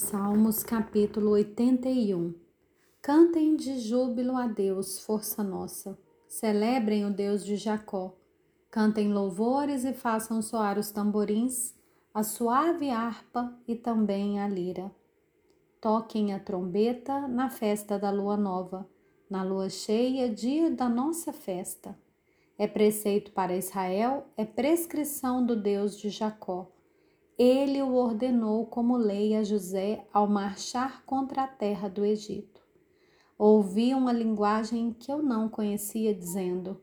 Salmos capítulo 81 Cantem de júbilo a Deus, força nossa. Celebrem o Deus de Jacó. Cantem louvores e façam soar os tamborins, a suave harpa e também a lira. Toquem a trombeta na festa da lua nova, na lua cheia, dia da nossa festa. É preceito para Israel, é prescrição do Deus de Jacó ele o ordenou como lei a José ao marchar contra a terra do Egito. Ouvi uma linguagem que eu não conhecia, dizendo: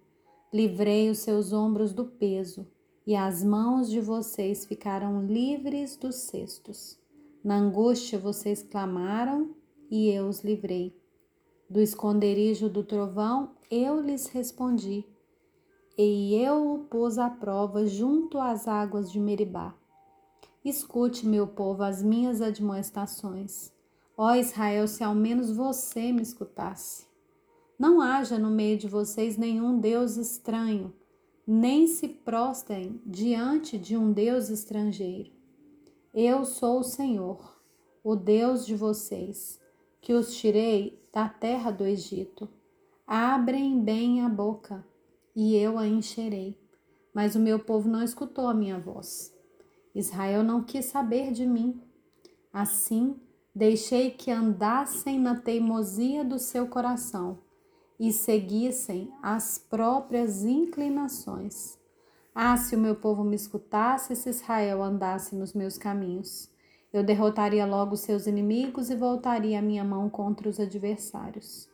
Livrei os seus ombros do peso, e as mãos de vocês ficaram livres dos cestos. Na angústia vocês clamaram, e eu os livrei. Do esconderijo do trovão eu lhes respondi, e eu o pus à prova junto às águas de Meribá. Escute, meu povo, as minhas admoestações. Ó Israel, se ao menos você me escutasse. Não haja no meio de vocês nenhum Deus estranho, nem se prostrem diante de um Deus estrangeiro. Eu sou o Senhor, o Deus de vocês, que os tirei da terra do Egito. Abrem bem a boca, e eu a encherei. Mas o meu povo não escutou a minha voz. Israel não quis saber de mim. Assim, deixei que andassem na teimosia do seu coração e seguissem as próprias inclinações. Ah, se o meu povo me escutasse, se Israel andasse nos meus caminhos. Eu derrotaria logo seus inimigos e voltaria a minha mão contra os adversários.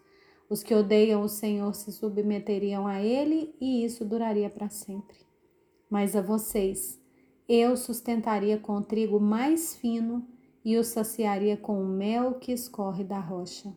Os que odeiam o Senhor se submeteriam a ele e isso duraria para sempre. Mas a vocês, eu sustentaria com trigo mais fino e o saciaria com o mel que escorre da rocha.